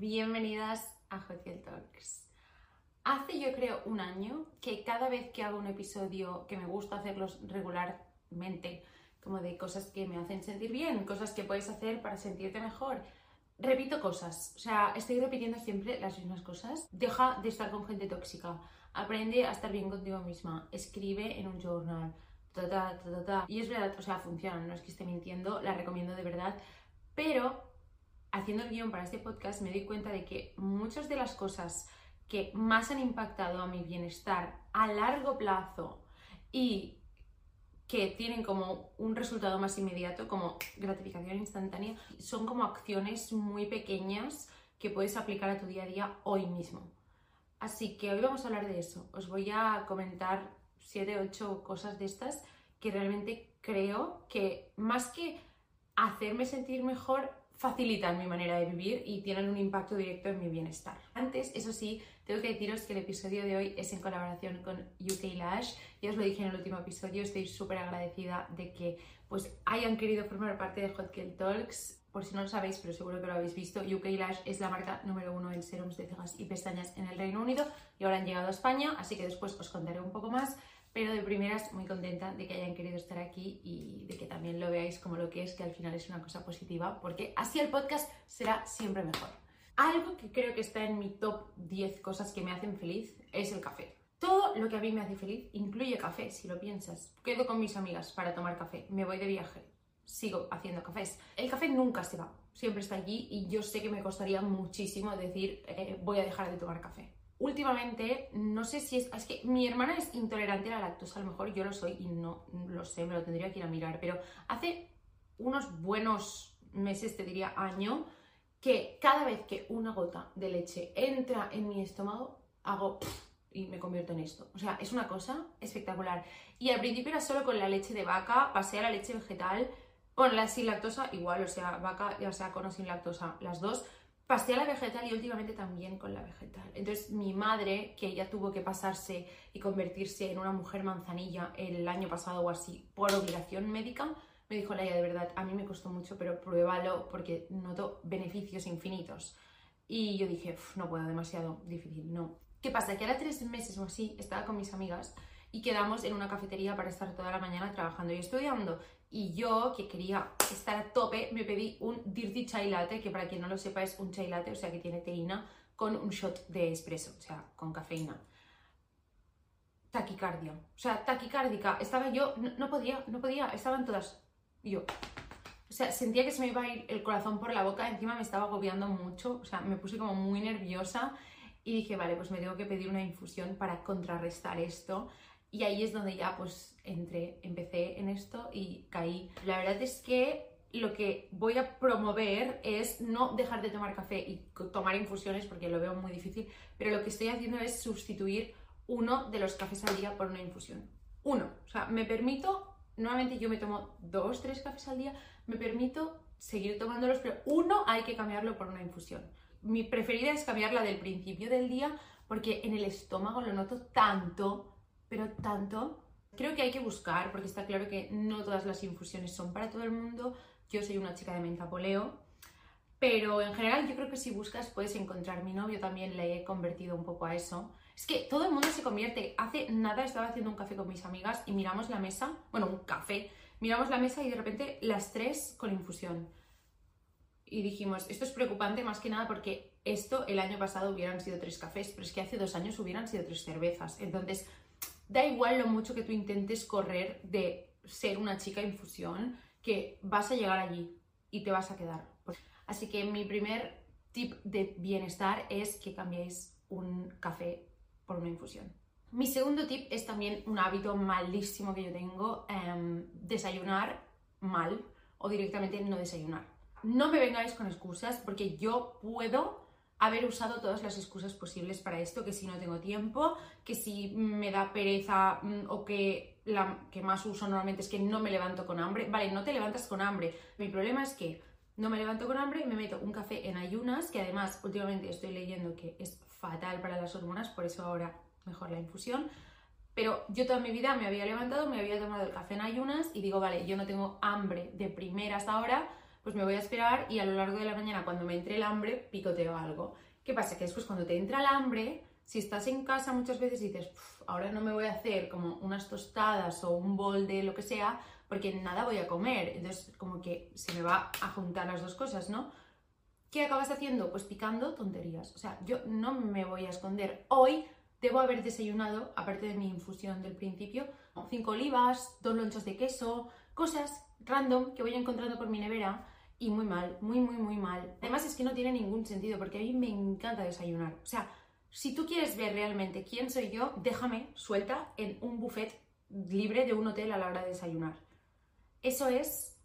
bienvenidas a Hotfield Talks. Hace yo creo un año que cada vez que hago un episodio que me gusta hacerlos regularmente, como de cosas que me hacen sentir bien, cosas que puedes hacer para sentirte mejor, repito cosas. O sea, estoy repitiendo siempre las mismas cosas. Deja de estar con gente tóxica. Aprende a estar bien contigo misma. Escribe en un journal. y es verdad, o sea, funciona, no es que esté mintiendo, la recomiendo de verdad. Pero haciendo el guion para este podcast me doy cuenta de que muchas de las cosas que más han impactado a mi bienestar a largo plazo y que tienen como un resultado más inmediato, como gratificación instantánea, son como acciones muy pequeñas que puedes aplicar a tu día a día hoy mismo. Así que hoy vamos a hablar de eso. Os voy a comentar 7, 8 cosas de estas que realmente creo que más que hacerme sentir mejor, facilitan mi manera de vivir y tienen un impacto directo en mi bienestar. Antes, eso sí, tengo que deciros que el episodio de hoy es en colaboración con UK Lash. Ya os lo dije en el último episodio, estoy súper agradecida de que pues, hayan querido formar parte de Hot Talks. Por si no lo sabéis, pero seguro que lo habéis visto, UK Lash es la marca número uno en serums de cejas y pestañas en el Reino Unido y ahora han llegado a España, así que después os contaré un poco más pero de primeras muy contenta de que hayan querido estar aquí y de que también lo veáis como lo que es, que al final es una cosa positiva, porque así el podcast será siempre mejor. Algo que creo que está en mi top 10 cosas que me hacen feliz es el café. Todo lo que a mí me hace feliz incluye café, si lo piensas. Quedo con mis amigas para tomar café, me voy de viaje, sigo haciendo cafés. El café nunca se va, siempre está allí y yo sé que me costaría muchísimo decir eh, voy a dejar de tomar café últimamente, no sé si es, es que mi hermana es intolerante a la lactosa, a lo mejor yo lo soy y no lo sé, me lo tendría que ir a mirar, pero hace unos buenos meses, te diría año, que cada vez que una gota de leche entra en mi estómago, hago y me convierto en esto. O sea, es una cosa espectacular. Y al principio era solo con la leche de vaca, pasé a la leche vegetal, bueno, la sin lactosa igual, o sea, vaca, ya sea con o sin lactosa, las dos, pasé a la vegetal y últimamente también con la vegetal. Entonces mi madre, que ella tuvo que pasarse y convertirse en una mujer manzanilla el año pasado o así por obligación médica, me dijo, Laia, de verdad, a mí me costó mucho, pero pruébalo porque noto beneficios infinitos. Y yo dije, no puedo, demasiado difícil, no. ¿Qué pasa? Que ahora tres meses o así estaba con mis amigas y quedamos en una cafetería para estar toda la mañana trabajando y estudiando. Y yo, que quería estar a tope, me pedí un Dirty Chai Latte, que para quien no lo sepa es un chai latte, o sea que tiene teína, con un shot de espresso, o sea, con cafeína. Taquicardia. O sea, taquicárdica. Estaba yo, no, podía, no podía, estaban todas. yo. O sea, sentía que se me iba a ir el corazón por la boca, encima me estaba agobiando mucho, o sea, me puse como muy nerviosa y dije, vale, pues me tengo que pedir una infusión para contrarrestar esto. Y ahí es donde ya pues entré, empecé en esto y caí. La verdad es que lo que voy a promover es no dejar de tomar café y tomar infusiones porque lo veo muy difícil, pero lo que estoy haciendo es sustituir uno de los cafés al día por una infusión. Uno, o sea, me permito, normalmente yo me tomo dos, tres cafés al día, me permito seguir tomándolos, pero uno hay que cambiarlo por una infusión. Mi preferida es cambiarla del principio del día porque en el estómago lo noto tanto pero tanto. Creo que hay que buscar, porque está claro que no todas las infusiones son para todo el mundo. Yo soy una chica de mentapoleo, pero en general yo creo que si buscas puedes encontrar. Mi novio también le he convertido un poco a eso. Es que todo el mundo se convierte. Hace nada estaba haciendo un café con mis amigas y miramos la mesa, bueno, un café, miramos la mesa y de repente las tres con infusión. Y dijimos, esto es preocupante más que nada porque esto el año pasado hubieran sido tres cafés, pero es que hace dos años hubieran sido tres cervezas. Entonces, da igual lo mucho que tú intentes correr de ser una chica infusión, que vas a llegar allí y te vas a quedar. Así que mi primer tip de bienestar es que cambiéis un café por una infusión. Mi segundo tip es también un hábito malísimo que yo tengo, em, desayunar mal o directamente no desayunar. No me vengáis con excusas porque yo puedo haber usado todas las excusas posibles para esto, que si no tengo tiempo, que si me da pereza mm, o que la que más uso normalmente es que no me levanto con hambre. Vale, no te levantas con hambre. Mi problema es que no me levanto con hambre, me meto un café en ayunas, que además últimamente estoy leyendo que es fatal para las hormonas, por eso ahora mejor la infusión. Pero yo toda mi vida me había levantado, me había tomado el café en ayunas y digo, vale, yo no tengo hambre de primeras ahora, pues me voy a esperar y a lo largo de la mañana cuando me entre el hambre picoteo algo. ¿Qué pasa? Que después cuando te entra el hambre, si estás en casa muchas veces dices, ahora no me voy a hacer como unas tostadas o un bol de lo que sea, porque nada voy a comer. Entonces como que se me va a juntar las dos cosas, ¿no? ¿Qué acabas haciendo? Pues picando tonterías. O sea, yo no me voy a esconder. Hoy debo haber desayunado, aparte de mi infusión del principio, cinco olivas, dos lonchas de queso, cosas random que voy encontrando por mi nevera y muy mal, muy, muy, muy mal. Además es que no tiene ningún sentido porque a mí me encanta desayunar. O sea, si tú quieres ver realmente quién soy yo, déjame suelta en un buffet libre de un hotel a la hora de desayunar. Eso es,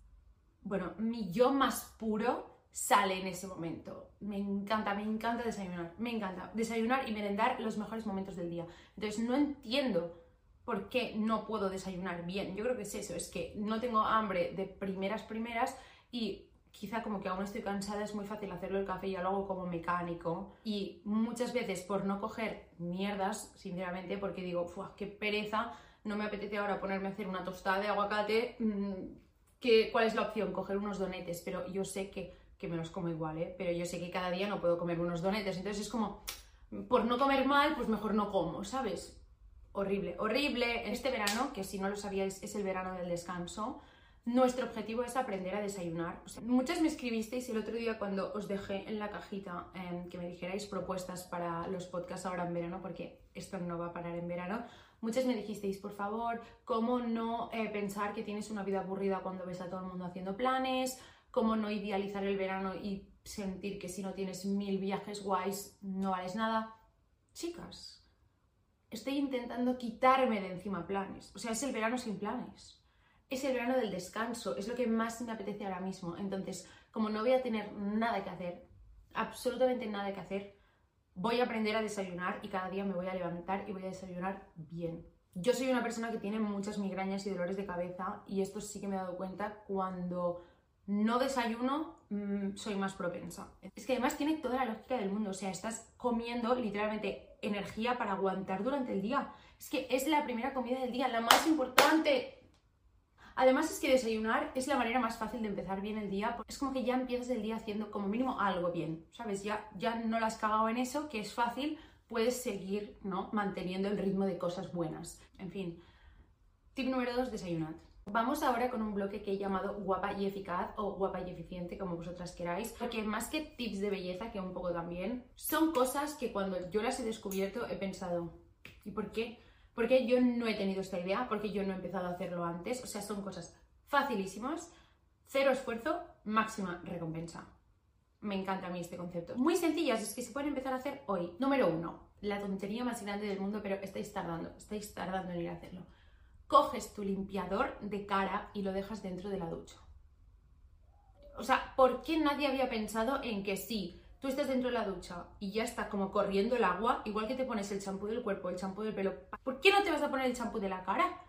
bueno, mi yo más puro sale en ese momento. Me encanta, me encanta desayunar, me encanta desayunar y merendar los mejores momentos del día. Entonces no entiendo por qué no puedo desayunar bien. Yo creo que es eso, es que no tengo hambre de primeras primeras y quizá como que aún estoy cansada es muy fácil hacerlo el café y ya lo hago como mecánico y muchas veces por no coger mierdas, sinceramente, porque digo, qué pereza, no me apetece ahora ponerme a hacer una tostada de aguacate, mm, ¿qué, ¿cuál es la opción? Coger unos donetes, pero yo sé que, que me los como igual, ¿eh? pero yo sé que cada día no puedo comer unos donetes, entonces es como, por no comer mal, pues mejor no como, ¿sabes? Horrible, horrible. Este verano, que si no lo sabíais es el verano del descanso, nuestro objetivo es aprender a desayunar. muchas me escribisteis el otro día cuando os dejé en la cajita em, que me dijerais propuestas para los podcasts ahora en verano, porque esto no va a parar en verano. Muchas me dijisteis, por favor, cómo no eh, pensar que tienes una vida aburrida cuando ves a todo el mundo haciendo planes, cómo no idealizar el verano y sentir que si no tienes mil viajes guays no vales nada. Chicas, estoy intentando quitarme de encima planes. O sea, es el verano sin planes es el verano del descanso, es lo que más me apetece ahora mismo. Entonces, como no voy a tener nada que hacer, absolutamente nada que hacer, voy a aprender a desayunar y cada día me voy a levantar y voy a desayunar bien. Yo soy una persona que tiene muchas migrañas y dolores de cabeza y esto sí que me he dado cuenta cuando no desayuno mm, soy más propensa. Es que además tiene toda la lógica del mundo, o sea, estás comiendo literalmente energía para aguantar durante el día. Es que es la primera comida del día, la más importante. Además es que desayunar es la manera más fácil de empezar bien el día. Es como que ya empiezas el día haciendo como mínimo algo bien, ¿sabes? Ya, ya no la has cagado en eso, que es fácil, puedes seguir ¿no? manteniendo el ritmo de cosas buenas. En fin, tip número 2, desayunad. Vamos ahora con un bloque que he llamado guapa y eficaz o guapa y eficiente, como vosotras queráis, porque más que tips de belleza, que un poco también, son cosas que cuando yo las he descubierto he pensado, ¿y por qué? Porque yo no he tenido esta idea, porque yo no he empezado a hacerlo antes. O sea, son cosas facilísimas, cero esfuerzo, máxima recompensa. Me encanta a mí este concepto. Muy sencillas, es que se pueden empezar a hacer hoy. Número uno, la tontería más grande del mundo, pero estáis tardando, estáis tardando en ir a hacerlo. Coges tu limpiador de cara y lo dejas dentro de la ducha. O sea, ¿por qué nadie había pensado en que sí? Tú estás dentro de la ducha y ya está como corriendo el agua, igual que te pones el champú del cuerpo, el champú del pelo, ¿por qué no te vas a poner el champú de la cara?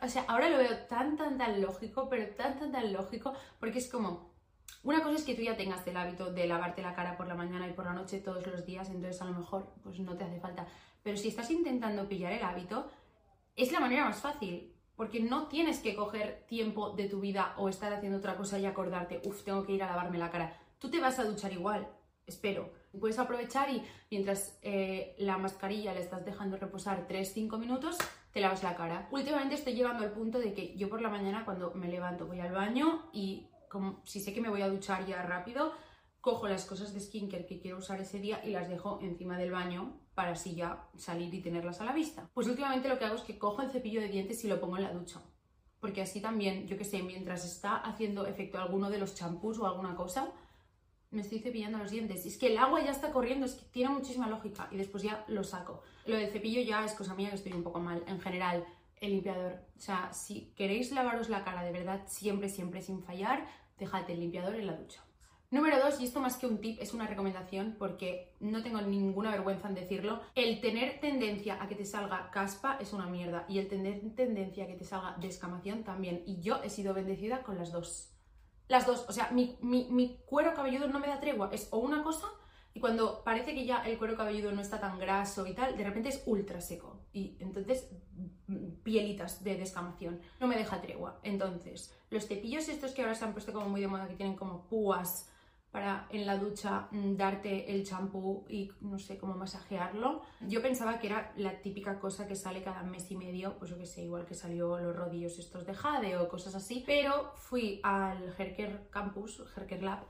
O sea, ahora lo veo tan, tan, tan lógico, pero tan, tan, tan lógico, porque es como, una cosa es que tú ya tengas el hábito de lavarte la cara por la mañana y por la noche todos los días, entonces a lo mejor pues no te hace falta. Pero si estás intentando pillar el hábito, es la manera más fácil, porque no tienes que coger tiempo de tu vida o estar haciendo otra cosa y acordarte, uff, tengo que ir a lavarme la cara. Tú te vas a duchar igual, espero. Puedes aprovechar y mientras eh, la mascarilla le estás dejando reposar 3-5 minutos, te lavas la cara. Últimamente estoy llegando al punto de que yo por la mañana cuando me levanto voy al baño y como si sé que me voy a duchar ya rápido, cojo las cosas de skincare que quiero usar ese día y las dejo encima del baño para así ya salir y tenerlas a la vista. Pues últimamente lo que hago es que cojo el cepillo de dientes y lo pongo en la ducha. Porque así también, yo que sé, mientras está haciendo efecto alguno de los champús o alguna cosa, me estoy cepillando los dientes. Es que el agua ya está corriendo, es que tiene muchísima lógica. Y después ya lo saco. Lo del cepillo ya es cosa mía que estoy un poco mal. En general, el limpiador. O sea, si queréis lavaros la cara de verdad siempre, siempre sin fallar, dejad el limpiador en la ducha. Número dos, y esto más que un tip, es una recomendación porque no tengo ninguna vergüenza en decirlo, el tener tendencia a que te salga caspa es una mierda y el tener tendencia a que te salga descamación también. Y yo he sido bendecida con las dos. Las dos, o sea, mi, cuero cabelludo no me da tregua, es o una cosa y cuando parece que ya el cuero cabelludo no está tan graso y tal, de repente es ultra seco. Y entonces pielitas de descamación. No me deja tregua. Entonces, los cepillos estos que ahora se han puesto como muy de moda, que tienen como púas para en la ducha mm, darte el champú y no sé cómo masajearlo. Yo pensaba que era la típica cosa que sale cada mes y medio, pues yo que sé, igual que salió los rodillos estos de Jade o cosas así, pero fui al Herker Campus, Herker Lab,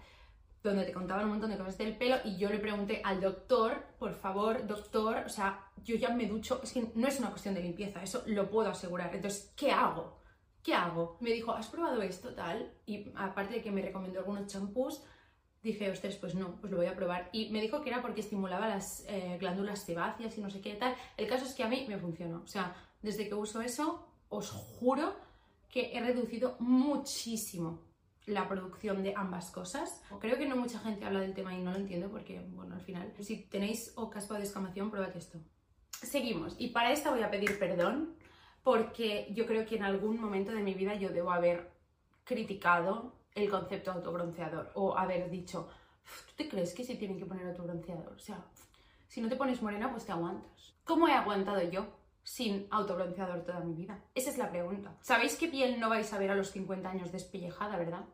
donde te contaban un montón de cosas del pelo y yo le pregunté al doctor, por favor, doctor, o sea, yo ya me ducho, es que no es una cuestión de limpieza, eso lo puedo asegurar, entonces, ¿qué hago? ¿Qué hago? Me dijo, ¿has probado esto tal? Y aparte de que me recomendó algunos champús, dije, ostras, pues no, pues lo voy a probar. Y me dijo que era porque estimulaba las eh, glándulas sebáceas y no sé qué tal. El caso es que a mí me funcionó. O sea, desde que uso eso, os juro que he reducido muchísimo la producción de ambas cosas. Creo que no mucha gente habla del tema y no lo entiendo porque, bueno, al final, si tenéis o caspa de descamación, pruebad esto. Seguimos. Y para esta voy a pedir perdón porque yo creo que en algún momento de mi vida yo debo haber criticado el concepto autobronceador o haber dicho, ¿tú te crees que se tienen que poner autobronceador? O sea, si no te pones morena, pues te aguantas. ¿Cómo he aguantado yo sin autobronceador toda mi vida? Esa es la pregunta. ¿Sabéis qué piel no vais a ver a los 50 años despellejada, verdad?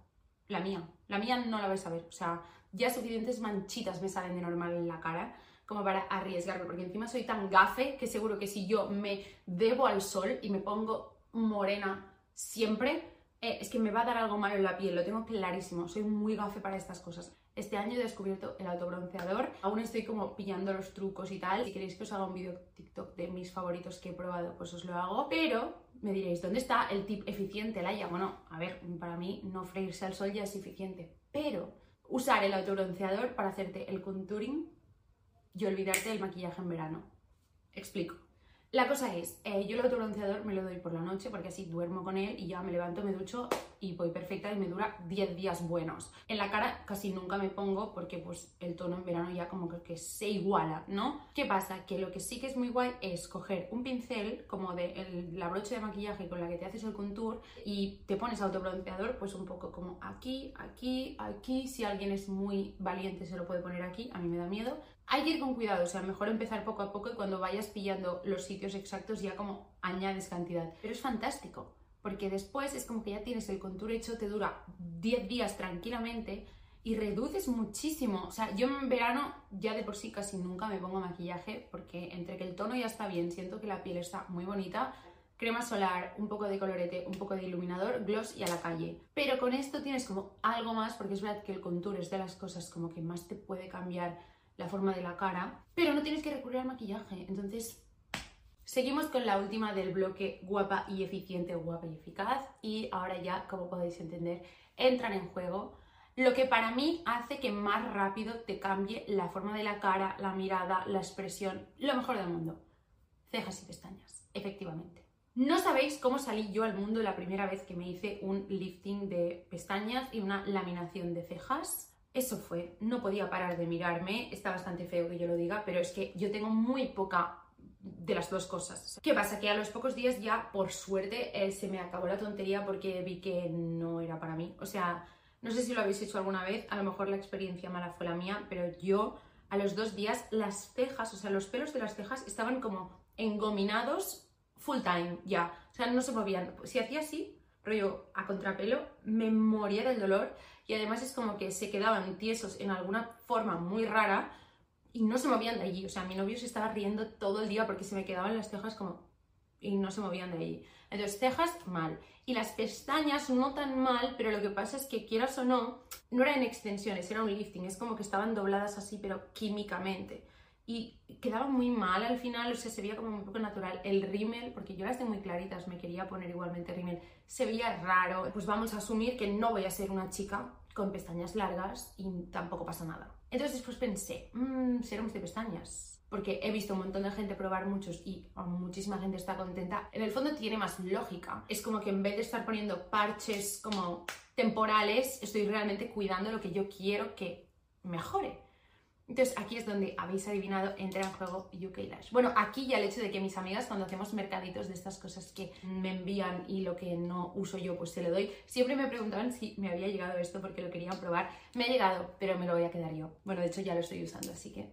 La mía. La mía no la vais a ver. O sea, ya suficientes manchitas me salen de normal en la cara como para arriesgarme, porque encima soy tan gafe que seguro que si yo me debo al sol y me pongo morena siempre, eh, es que me va a dar algo malo en la piel, lo tengo clarísimo, soy muy gafe para estas cosas. Este año he descubierto el autobronceador, aún estoy como pillando los trucos y tal. Si queréis que os haga un vídeo TikTok de mis favoritos que he probado, pues os lo hago. Pero me diréis, ¿dónde está el tip eficiente, Laia? Bueno, a ver, para mí no freírse al sol ya es eficiente. Pero usar el autobronceador para hacerte el contouring y olvidarte del maquillaje en verano. Explico. La cosa es, eh, yo el autobronceador me lo doy por la noche porque así duermo con él y ya me levanto, me ducho y voy perfecta y me dura 10 días buenos. En la cara casi nunca me pongo porque pues el tono en verano ya como que, se iguala, ¿no? ¿Qué pasa? Que lo que sí que es muy guay es coger un pincel como de la brocha de maquillaje con la que te haces el contour y te pones autobronceador pues un poco como aquí, aquí, aquí. Si alguien es muy valiente se lo puede poner aquí, a mí me da miedo. Hay que ir con cuidado, o sea, mejor empezar poco a poco y cuando vayas pillando los sitios exactos ya como añades cantidad. Pero es fantástico, porque después es como que ya tienes el contour hecho, te dura 10 días tranquilamente y reduces muchísimo. O sea, yo en verano ya de por sí casi nunca me pongo maquillaje porque entre que el tono ya está bien, siento que la piel está muy bonita, crema solar, un poco de colorete, un poco de iluminador, gloss y a la calle. Pero con esto tienes como algo más porque es verdad que el contour es de las cosas como que más te puede cambiar la forma de la cara, pero no tienes que recurrir al maquillaje. Entonces, seguimos con la última del bloque guapa y eficiente, guapa y eficaz. Y ahora ya, como podéis entender, entran en juego lo que para mí hace que más rápido te cambie la forma de la cara, la mirada, la expresión, lo mejor del mundo. Cejas y pestañas, efectivamente. No sabéis cómo salí yo al mundo la primera vez que me hice un lifting de pestañas y una laminación de cejas. Eso fue, no podía parar de mirarme, está bastante feo que yo lo diga, pero es que yo tengo muy poca de las dos cosas. ¿Qué pasa? Que a los pocos días ya, por suerte, eh, se me acabó la tontería porque vi que no era para mí. O sea, no sé si lo habéis hecho alguna vez, a lo mejor la experiencia mala fue la mía, pero yo a los dos días las cejas, o sea, los pelos de las cejas estaban como engominados full time ya. O sea, no se movían. Si hacía así, rollo a contrapelo, me moría del dolor y además es como que se quedaban tiesos en alguna forma muy rara y no se movían de allí. O sea, mi novio se estaba riendo todo el día porque se me quedaban las cejas como... y no se movían de allí. Entonces, cejas mal. Y las pestañas no tan mal, pero lo que pasa es que quieras o no, no eran extensiones, era un lifting. Es como que estaban dobladas así, pero químicamente y quedaba muy mal al final, o sea, se veía como un poco natural. El rímel, porque yo las tengo muy claritas, me quería poner igualmente rímel, se veía raro. Pues vamos a asumir que no voy a ser una chica con pestañas largas y tampoco pasa nada. Entonces después pensé, mmm, serums de pestañas. Porque he visto un montón de gente probar muchos y muchísima gente está contenta. En el fondo tiene más lógica. Es como que en vez de estar poniendo parches como temporales, estoy realmente cuidando lo que yo quiero que mejore. Entonces aquí es donde habéis adivinado, entra en juego UK Lash. Bueno, aquí ya el hecho de que mis amigas cuando hacemos mercaditos de estas cosas que me envían y lo que no uso yo pues se lo doy, siempre me preguntaban si me había llegado esto porque lo querían probar. Me ha llegado, pero me lo voy a quedar yo. Bueno, de hecho ya lo estoy usando, así que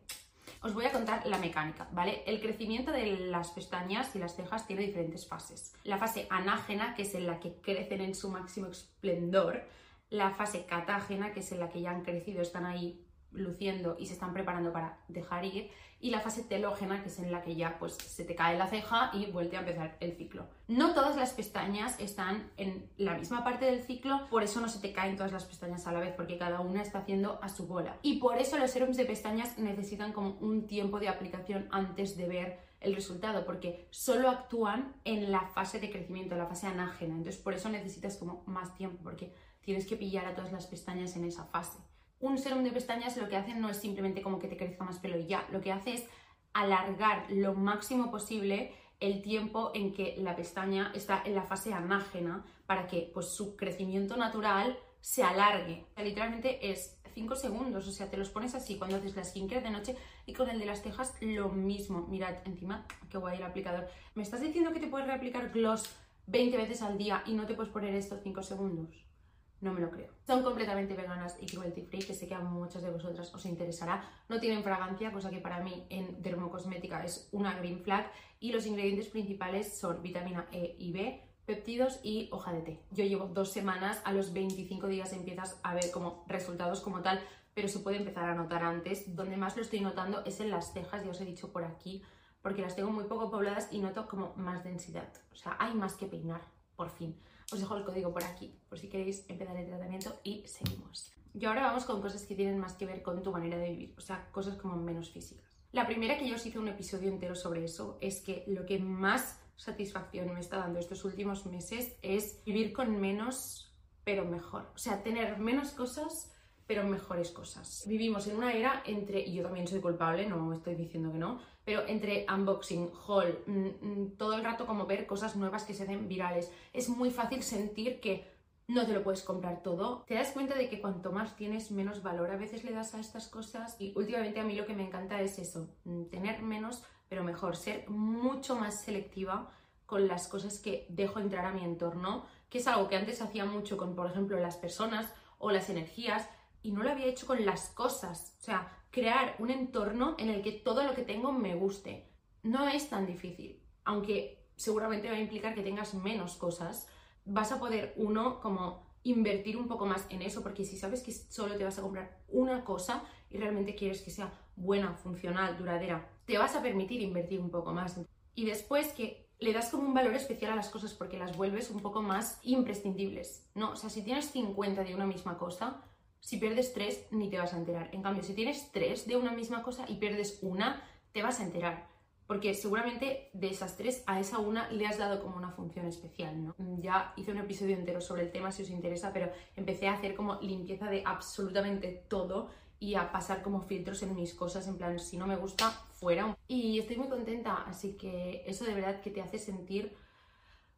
Os voy a contar la mecánica, ¿vale? El crecimiento de las pestañas y las cejas tiene diferentes fases. La fase anágena, que es en la que crecen en su máximo esplendor, la fase catágena, que es en la que ya han crecido, están ahí luciendo y se están preparando para dejar ir, y la fase telógena, que es en la que ya pues se te cae la ceja y vuelve a empezar el ciclo. No todas las pestañas están en la misma parte del ciclo, por eso no se te caen todas las pestañas a la vez, porque cada una está haciendo a su bola. Y por eso los serums de pestañas necesitan como un tiempo de aplicación antes de ver el resultado, porque solo actúan en la fase de crecimiento, la fase anágena. Entonces, por eso necesitas como más tiempo, porque tienes que pillar a todas las pestañas en esa fase un serum de pestañas lo que hace no es simplemente como que te crezca más pelo y ya, lo que hace es alargar lo máximo posible el tiempo en que la pestaña está en la fase anágena para que pues, su crecimiento natural se alargue. literalmente es 5 segundos, o sea, te los pones así cuando haces la skincare de noche y con el de las cejas lo mismo. Mirad, encima, qué guay el aplicador. ¿Me estás diciendo que te puedes reaplicar gloss 20 veces al día y no te puedes poner esto 5 segundos? No me lo creo. Son completamente veganas y cruelty free, que sé que a muchas de vosotras os interesará. No tienen fragancia, cosa que para mí en dermocosmética es una green flag. Y los ingredientes principales son vitamina E y B, péptidos y hoja de té. Yo llevo dos semanas, a los 25 días empiezas a ver como resultados como tal, pero se puede empezar a notar antes. Donde más lo estoy notando es en las cejas, ya os he dicho por aquí, porque las tengo muy poco pobladas y noto como más densidad. O sea, hay más que peinar, por fin. Os dejo el código por aquí, por si queréis empezar el tratamiento y seguimos. Y ahora vamos con cosas que tienen más que ver con tu manera de vivir, o sea, cosas como menos físicas. La primera que yo os hice un episodio entero sobre eso es que lo que más satisfacción me está dando estos últimos meses es vivir con menos, pero mejor. O sea, tener menos cosas, pero mejores cosas. Vivimos en una era entre, y yo también soy culpable, no estoy diciendo que no, pero entre unboxing, haul, mm, mm, todo el rato como ver cosas nuevas que se hacen virales, es muy fácil sentir que no te lo puedes comprar todo. Te das cuenta de que cuanto más tienes, menos valor a veces le das a estas cosas. Y últimamente a mí lo que me encanta es eso, mm, tener menos, pero mejor, ser mucho más selectiva con las cosas que dejo entrar a mi entorno, que es algo que antes hacía mucho con, por ejemplo, las personas o las energías, y no lo había hecho con las cosas. O sea, crear un entorno en el que todo lo que tengo me guste. No es tan difícil, aunque seguramente va a implicar que tengas menos cosas, vas a poder uno como invertir un poco más en eso, porque si sabes que solo te vas a comprar una cosa y realmente quieres que sea buena, funcional, duradera, te vas a permitir invertir un poco más. Y después que le das como un valor especial a las cosas porque las vuelves un poco más imprescindibles, ¿no? O sea, si tienes 50 de una misma cosa, si pierdes tres, ni te vas a enterar. En cambio, si tienes tres de una misma cosa y pierdes una, te vas a enterar. Porque seguramente de esas tres a esa una le has dado como una función especial, ¿no? Ya hice un episodio entero sobre el tema si os interesa, pero empecé a hacer como limpieza de absolutamente todo y a pasar como filtros en mis cosas, en plan, si no me gusta, fuera. Y estoy muy contenta, así que eso de verdad que te hace sentir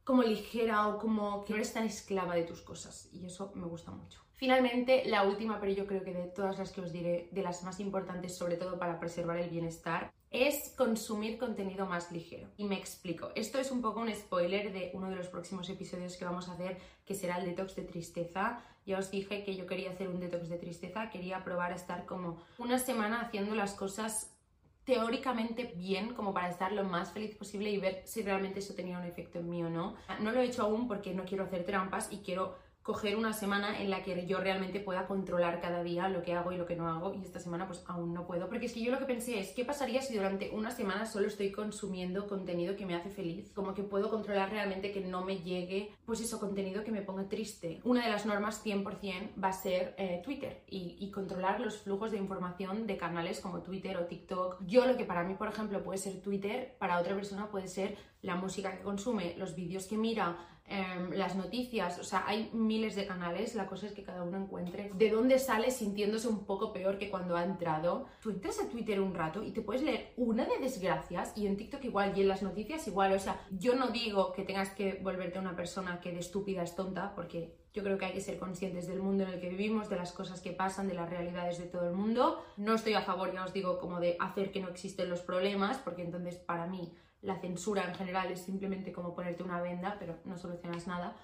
como ligera o como que no eres tan esclava de tus cosas y eso me gusta mucho. Finalmente, la última, pero yo creo que de todas las que os diré, de las más importantes, sobre todo para preservar el bienestar, es consumir contenido más ligero. Y me explico. Esto es un poco un spoiler de uno de los próximos episodios que vamos a hacer, que será el detox de tristeza. Ya os dije que yo quería hacer un detox de tristeza, quería probar a estar como una semana haciendo las cosas teóricamente bien como para estar lo más feliz posible y ver si realmente eso tenía un efecto en mí o no. No lo he hecho aún porque no quiero hacer trampas y quiero coger una semana en la que yo realmente pueda controlar cada día lo que hago y lo que no hago y esta semana pues aún no puedo. Porque es que yo lo que pensé es qué pasaría si durante una semana solo estoy consumiendo contenido que me hace feliz como que puedo controlar realmente que no me llegue pues eso contenido que me ponga triste. Una de las normas 100% va a ser eh, Twitter y, y controlar los flujos de información de canales como Twitter o TikTok. Yo lo que para mí por ejemplo puede ser Twitter para otra persona puede ser la música que consume los vídeos que mira Em, las noticias, o sea, hay miles de canales, la cosa es que cada uno encuentre de dónde sale sintiéndose un poco peor que cuando ha entrado. Tú entras a Twitter un rato y te puedes leer una de desgracias y en TikTok igual y en las noticias igual, o sea, yo no digo que tengas que volverte una persona que de estúpida es tonta, porque yo creo que hay que ser conscientes del mundo en el que vivimos, de las cosas que pasan, de las realidades de todo el mundo. No estoy a favor, ya os digo, como de hacer que no existen los problemas, porque entonces para mí la censura en general es simplemente como ponerte una venda, pero no solucionas nada.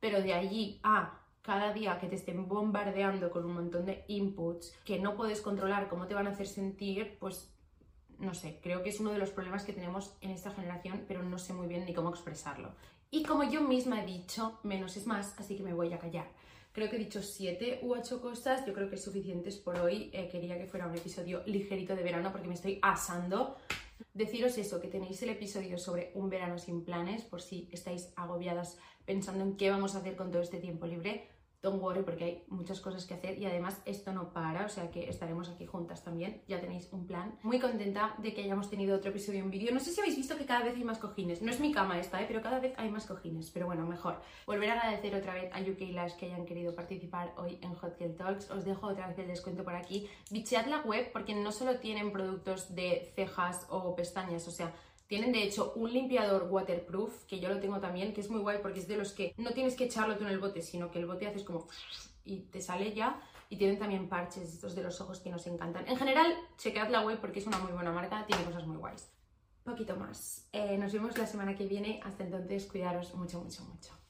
Pero de allí a cada día que te estén bombardeando con un montón de inputs que no puedes controlar cómo te van a hacer sentir, pues no sé, creo que es uno de los problemas que tenemos en esta generación, pero no sé muy bien ni cómo expresarlo. Y como yo misma he dicho, menos es más, así que me voy a callar. Creo que he dicho siete u ocho cosas, yo creo que es suficientes por hoy. Eh, quería que fuera un episodio ligerito de verano porque me estoy asando. Deciros eso, que tenéis el episodio sobre un verano sin planes, por si estáis agobiadas pensando en qué vamos a hacer con todo este tiempo libre don't worry porque hay muchas cosas que hacer y además esto no para, o sea que estaremos aquí juntas también, ya tenéis un plan. Muy contenta de que hayamos tenido otro episodio en vídeo. No sé si habéis visto que cada vez hay más cojines, no es mi cama esta, ¿eh? pero cada vez hay más cojines, pero bueno, mejor. Volver a agradecer otra vez a UK Lash que hayan querido participar hoy en Hot Girl Talks. Os dejo otra vez el descuento por aquí. Bichead la web porque no solo tienen productos de cejas o pestañas, o sea, tienen de hecho un limpiador waterproof, que yo lo tengo también, que es muy guay porque es de los que no tienes que echarlo tú en el bote, sino que el bote haces como y te sale ya. Y tienen también parches estos de los ojos que nos encantan. En general, chequead la web porque es una muy buena marca, tiene cosas muy guays. Poquito más. Eh, nos vemos la semana que viene. Hasta entonces, cuidaros mucho, mucho, mucho.